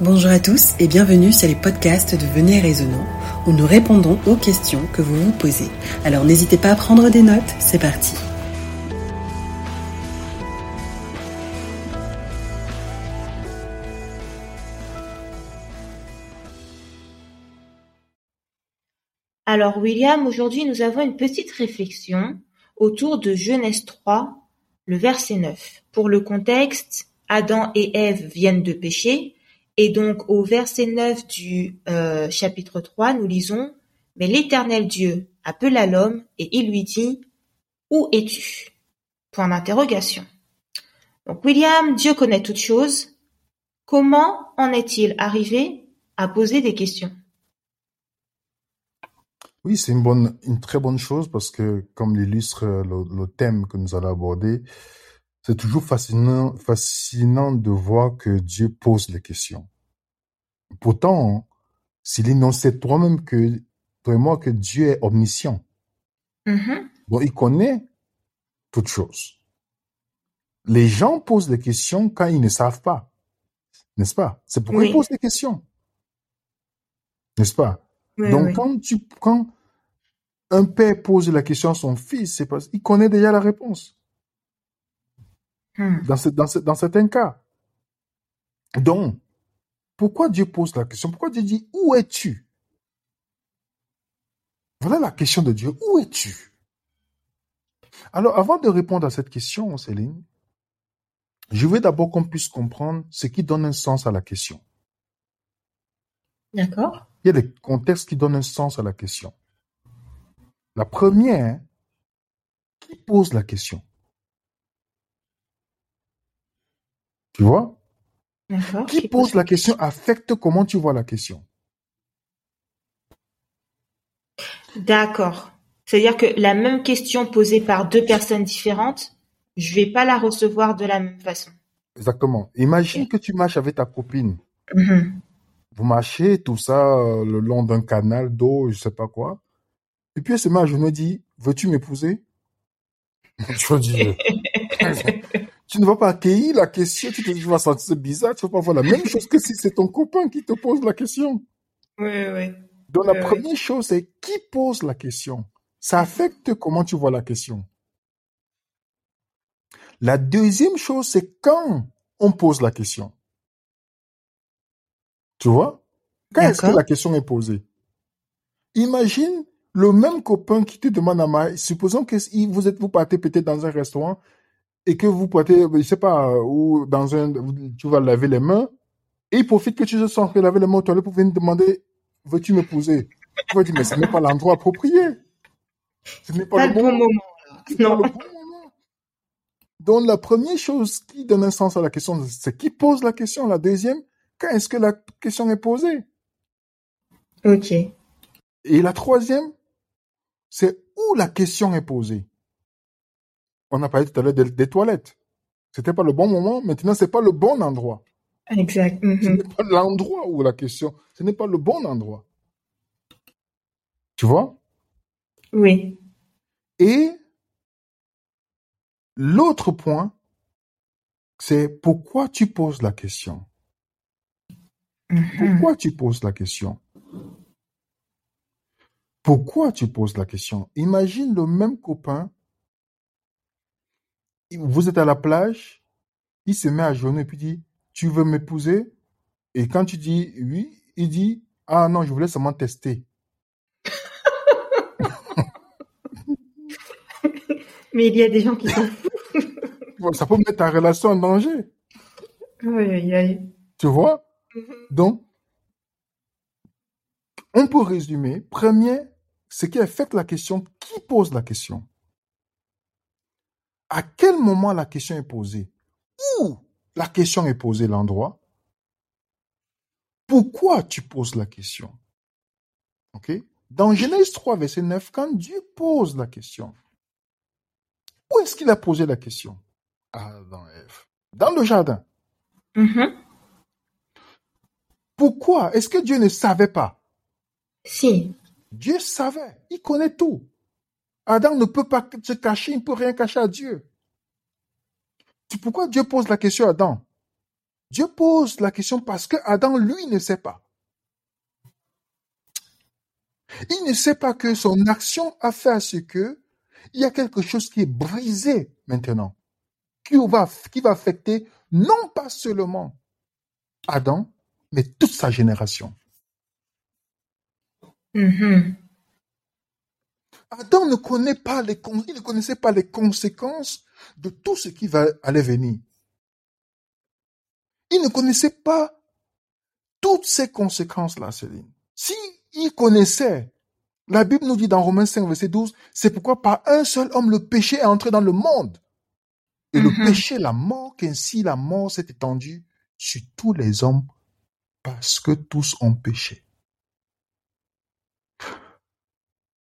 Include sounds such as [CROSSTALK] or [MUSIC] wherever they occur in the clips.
Bonjour à tous et bienvenue sur les podcasts de Venez Raisonnant où nous répondons aux questions que vous vous posez. Alors n'hésitez pas à prendre des notes, c'est parti. Alors William, aujourd'hui nous avons une petite réflexion autour de Genèse 3, le verset 9. Pour le contexte, Adam et Ève viennent de pécher, et donc au verset 9 du euh, chapitre 3, nous lisons Mais l'Éternel Dieu appela l'homme et il lui dit Où es-tu? Point d'interrogation. Donc William, Dieu connaît toutes choses. Comment en est-il arrivé à poser des questions? Oui, c'est une bonne, très bonne chose parce que, comme l'illustre le, le thème que nous allons aborder, c'est toujours fascinant de voir que Dieu pose les questions. Pourtant, on sait toi-même que, toi et moi, que Dieu est omniscient. Bon, il connaît toutes choses. Les gens posent des questions quand ils ne savent pas. N'est-ce pas? C'est pourquoi Oui. ils posent des questions. N'est-ce pas? Oui, Donc, oui. quand tu, quand un père pose la question à son fils, c'est parce qu'il connaît déjà la réponse. Hmm. dans, ce- dans, ce- dans certains cas. Donc, pourquoi Dieu pose la question? Pourquoi Dieu dit Où es-tu? Voilà la question de Dieu. Où es-tu? Alors, avant de répondre à cette question, Céline, je veux d'abord qu'on puisse comprendre ce qui donne un sens à la question. D'accord. Il y a des contextes qui donnent un sens à la question. La première, qui pose la question? Tu vois? Qui pose la question affecte comment tu vois la question. D'accord. C'est-à-dire que la même question posée par deux personnes différentes, je vais pas la recevoir de la même façon. Exactement. Imagine que tu marches avec ta copine. Mhm. Vous marchez, tout ça, euh, le long d'un canal d'eau, je sais pas quoi. Et puis elle se met à genoux et dit, veux-tu m'épouser? Tu vas dire, tu ne vas pas accueillir la question, tu, te, tu vas sentir bizarre, tu vas pas voir la même chose que si c'est ton copain qui te pose la question. Oui, oui. Donc la première chose, c'est qui pose la question. Ça affecte comment tu vois la question. La deuxième chose, c'est quand on pose la question. Tu vois? Quand est-ce que la question est posée? Imagine le même copain qui te demande à marier. Supposons que si vous êtes, vous partez peut-être dans un restaurant et que vous partez, je sais pas, ou dans un, tu vas laver les mains et il profite que tu te sens laver les mains aux toilettes pour venir demander, veux-tu m'épouser? Tu vas dire, mais ce n'est pas l'endroit approprié. Ce n'est pas, Pas le le bon moment. C'est pas Non. le bon moment. Donc, la première chose qui donne un sens à la question, c'est qui pose la question. La deuxième, quand est-ce que la question est posée? Ok. Et la troisième, c'est où la question est posée? On a parlé tout à l'heure des, des toilettes. C'était pas le bon moment. Maintenant, c'est pas le bon endroit. Exact. Ce Mhm. n'est pas l'endroit où la question, ce n'est pas le bon endroit. Tu vois? Oui. Et l'autre point, c'est pourquoi tu poses la question? Mhm. Pourquoi tu poses la question? Pourquoi tu poses la question? Imagine le même copain, vous êtes à la plage, il se met à genoux et puis dit, tu veux m'épouser? Et quand tu dis oui, il dit, ah non, je voulais seulement tester. [LAUGHS] Mais il y a des gens qui sont. Ça peut mettre ta relation en danger, Oui, oui, oui. tu vois? Mhm. Donc, on peut résumer. Premier, ce qui affecte la question, qui pose la question? À quel moment la question est posée? Où la question est posée, l'endroit? Pourquoi tu poses la question? OK? Dans Genèse 3, verset 9, quand Dieu pose la question, où est-ce qu'il a posé la question? Ah, dans Ève. Dans le jardin. Mhm. Pourquoi? Est-ce que Dieu ne savait pas? Si. Dieu savait, il connaît tout. Adam ne peut pas se cacher, il ne peut rien cacher à Dieu. C'est pourquoi Dieu pose la question à Adam? Dieu pose la question parce que Adam, lui, ne sait pas. Il ne sait pas que son action a fait à ce que il y a quelque chose qui est brisé maintenant, qui va, affecter non pas seulement Adam, mais toute sa génération. Mhm. Adam ne connaît pas les, il ne connaissait pas les conséquences de tout ce qui va aller venir. Il ne connaissait pas toutes ces conséquences-là, Céline. Si il connaissait, la Bible nous dit dans Romains 5, verset 12, c'est pourquoi par un seul homme le péché est entré dans le monde. Et le Mhm. péché, la mort, qu'ainsi la mort s'est étendue sur tous les hommes parce que tous ont péché.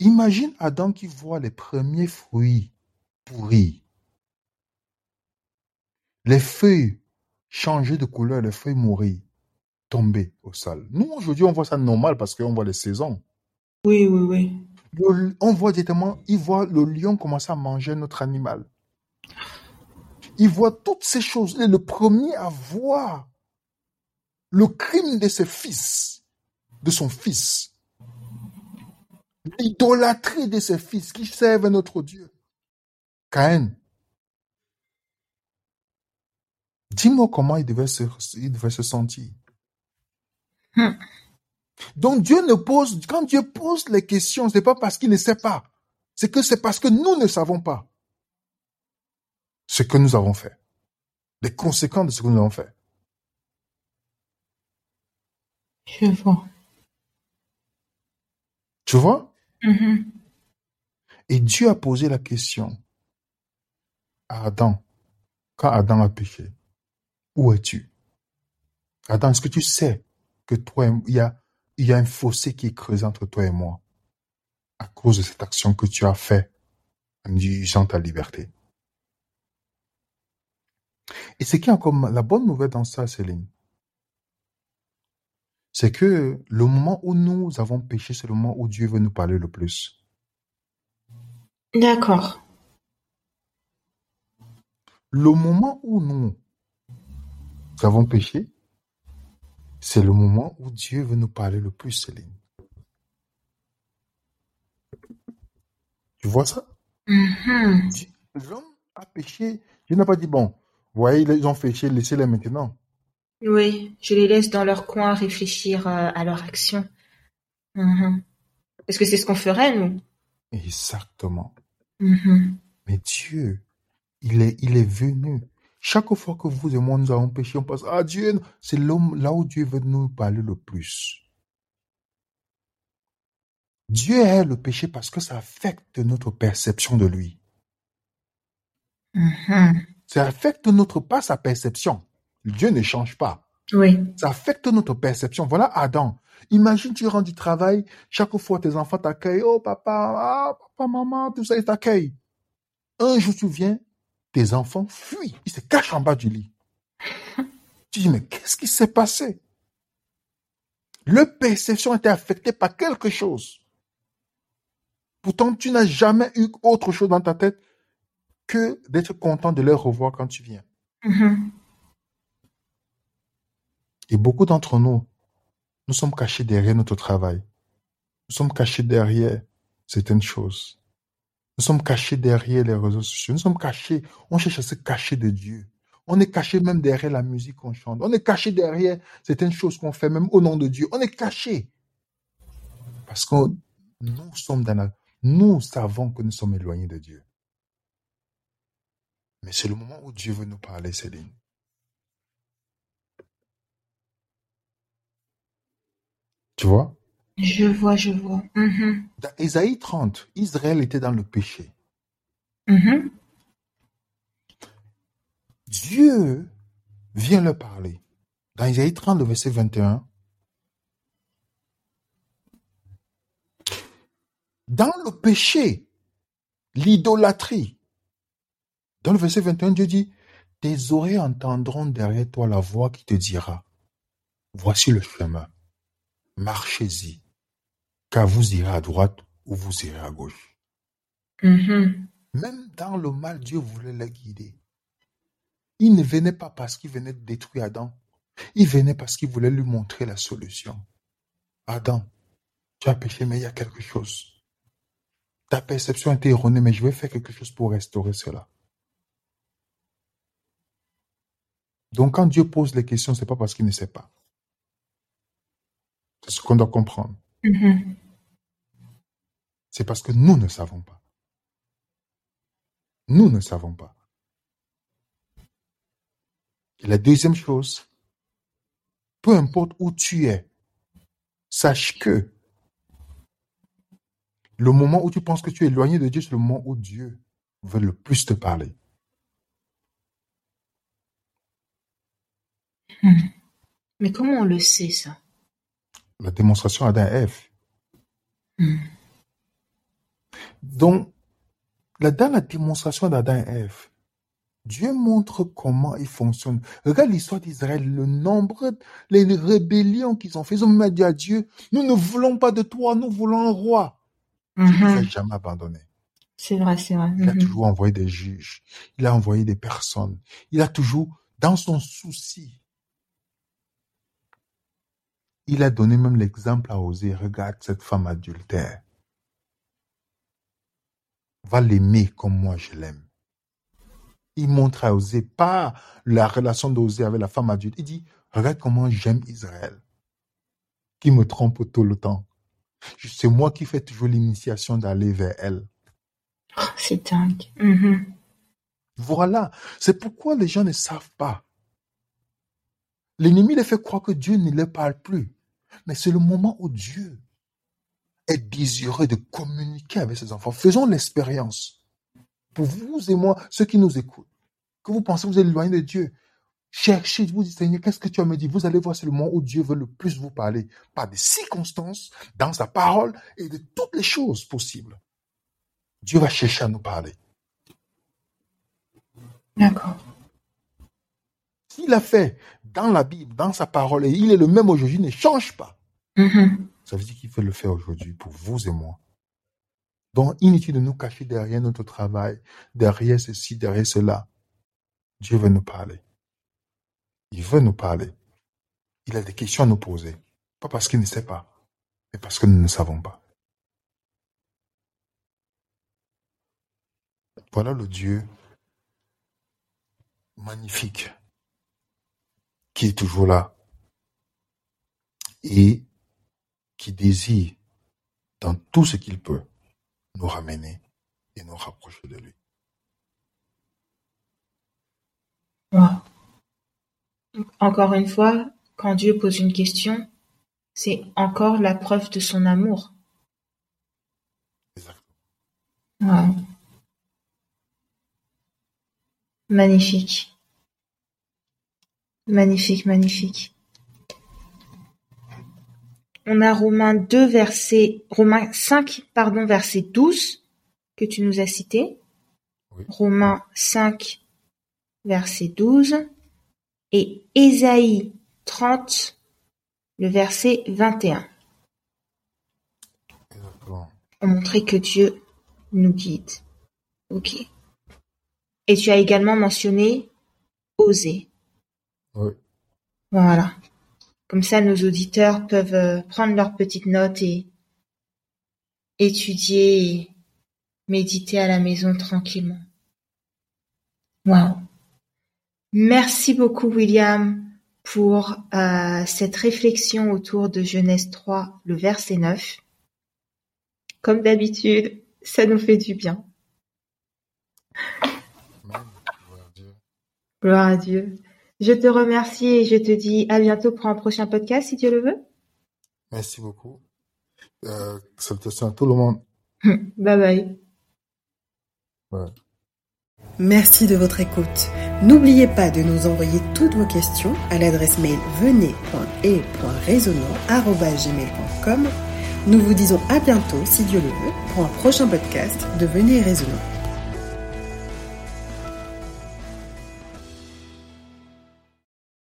Imagine Adam qui voit les premiers fruits pourris, les feuilles changer de couleur, les feuilles mourir, tomber au sol. Nous, aujourd'hui, on voit ça normal parce qu'on voit les saisons. Oui, oui, oui. Le- on voit directement, il voit le lion commencer à manger notre animal. Il voit toutes ces choses. Il est le premier à voir le crime de ses fils, de son fils. L'idolâtrie de ses fils qui servent notre Dieu. Caïn. Dis-moi comment il devait se, il devait se sentir. Hmm. Donc Dieu ne pose, quand Dieu pose les questions, c'est pas parce qu'il ne sait pas. C'est que c'est parce que nous ne savons pas ce que nous avons fait. Les conséquences de ce que nous avons fait. Je vois. Tu vois? Mhm. Et Dieu a posé la question à Adam, quand Adam a péché. Où es-tu? Adam, est-ce que tu sais que toi, il y a, un fossé qui est creusé entre toi et moi à cause de cette action que tu as fait en utilisant ta liberté? Et ce qui est encore la bonne nouvelle dans ça, Céline, c'est que le moment où nous avons péché, c'est le moment où Dieu veut nous parler le plus. D'accord. Le moment où nous avons péché, c'est le moment où Dieu veut nous parler le plus, Céline. Tu vois ça? Mhm. Dieu- L'homme a péché. Dieu n'a pas dit, bon, voyez, ils ont péché, laissez-les maintenant. Oui, je les laisse dans leur coin réfléchir euh, à leur action. Mhm. Parce que c'est ce qu'on ferait, nous. Exactement. Mhm. Mais Dieu, il est, il est venu. Chaque fois que vous et moi nous avons péché, on pense, ah Dieu, c'est l'homme là où Dieu veut nous parler le plus. Dieu est le péché parce que ça affecte notre perception de lui. Mhm. Ça affecte notre, pas sa perception. Dieu ne change pas. Oui. Ça affecte notre perception. Voilà Adam. Imagine, tu rentres du travail, chaque fois tes enfants t'accueillent, oh papa, ah, papa, maman, tout ça, ils t'accueillent. Un jour, tu viens, tes enfants fuient, ils se cachent en bas du lit. [LAUGHS] Tu dis, mais qu'est-ce qui s'est passé? Leur perception a été affectée par quelque chose. Pourtant, tu n'as jamais eu autre chose dans ta tête que d'être content de les revoir quand tu viens. Mhm. Et beaucoup d'entre nous, nous sommes cachés derrière notre travail. Nous sommes cachés derrière certaines choses. Nous sommes cachés derrière les réseaux sociaux. Nous sommes cachés. On cherche à se cacher de Dieu. On est caché même derrière la musique qu'on chante. On est caché derrière certaines choses qu'on fait même au nom de Dieu. On est caché. Parce que nous sommes dans la... Nous savons que nous sommes éloignés de Dieu. Mais c'est le moment où Dieu veut nous parler, Céline. Tu vois? Je vois, je vois. Mhm. Dans Ésaïe 30, Israël était dans le péché. Mhm. Dieu vient leur parler. Dans Ésaïe 30, le verset 21, dans le péché, l'idolâtrie, dans le verset 21, Dieu dit, tes oreilles entendront derrière toi la voix qui te dira, voici le chemin, marchez-y, car vous irez à droite ou vous irez à gauche. Mhm. Même dans le mal, Dieu voulait les guider. Il ne venait pas parce qu'il venait de détruire Adam Il venait parce qu'il voulait lui montrer la solution. Adam, tu as péché, mais il y a quelque chose. Ta perception était erronée, mais je vais faire quelque chose pour restaurer cela. Donc, quand Dieu pose les questions, c'est pas parce qu'il ne sait pas. C'est ce qu'on doit comprendre. Mhm. C'est parce que nous ne savons pas. Nous ne savons pas. Et la deuxième chose, peu importe où tu es, sache que le moment où tu penses que tu es éloigné de Dieu, c'est le moment où Dieu veut le plus te parler. Mhm. Mais comment on le sait, ça? La démonstration Adam et Ève. Mhm. Donc, là, dans la démonstration d'Adam et Ève, Dieu montre comment il fonctionne. Regarde l'histoire d'Israël, le nombre, les rébellions qu'ils ont fait. Ils ont même dit à Dieu, nous ne voulons pas de toi, nous voulons un roi. Dieu ne Mhm. les a jamais abandonnés. C'est vrai, c'est vrai. Il a Mhm. toujours envoyé des juges. Il a envoyé des personnes. Il a toujours, dans son souci, il a donné même l'exemple à Osée. Regarde cette femme adultère. Va l'aimer comme moi je l'aime. Il montre à Osée pas la relation d'Osée avec la femme adulte. Il dit, regarde comment j'aime Israël, qui me trompe tout le temps. C'est moi qui fais toujours l'initiation d'aller vers elle. Oh, c'est dingue. Mhm. Voilà. C'est pourquoi les gens ne savent pas. L'ennemi les fait croire que Dieu ne leur parle plus. Mais c'est le moment où Dieu est désireux de communiquer avec ses enfants. Faisons l'expérience. Pour vous et moi, ceux qui nous écoutent, que vous pensez que vous êtes éloigné de Dieu, cherchez, vous dites, Seigneur, qu'est-ce que tu as me dit Vous allez voir, c'est le moment où Dieu veut le plus vous parler, par des circonstances, dans sa parole et de toutes les choses possibles. Dieu va chercher à nous parler. D'accord. S'il a fait dans la Bible, dans sa parole, et il est le même aujourd'hui, il ne change pas. Mhm. Ça veut dire qu'il veut le faire aujourd'hui pour vous et moi. Donc, inutile de nous cacher derrière notre travail, derrière ceci, derrière cela. Dieu veut nous parler. Il veut nous parler. Il a des questions à nous poser. Pas parce qu'il ne sait pas, mais parce que nous ne savons pas. Voilà le Dieu magnifique qui est toujours là et qui désire dans tout ce qu'il peut nous ramener et nous rapprocher de lui. Wow. Encore une fois, quand Dieu pose une question, c'est encore la preuve de son amour. Exactement. Wow. Magnifique. Magnifique, magnifique. On a Romains 2, verset, Romains 5, pardon, verset 12, que tu nous as cité. Oui. Romains 5, verset 12. Et Ésaïe 30, le verset 21. Exactement. Pour montrer que Dieu nous guide. Ok. Et tu as également mentionné oser. Oui. Voilà. Comme ça, nos auditeurs peuvent euh, prendre leurs petites notes et étudier et méditer à la maison tranquillement. Wow. Merci beaucoup, William, pour euh, cette réflexion autour de Genèse 3, le verset 9. Comme d'habitude, ça nous fait du bien. Gloire à Dieu. Je te remercie et je te dis à bientôt pour un prochain podcast, si Dieu le veut. Merci beaucoup. Euh, salutations à tout le monde. [LAUGHS] Bye bye. Ouais. Merci de votre écoute. N'oubliez pas de nous envoyer toutes vos questions à l'adresse mail venez.et.raisonnant.gmail.com. Nous vous disons à bientôt, si Dieu le veut, pour un prochain podcast de Venez et Raisonnant.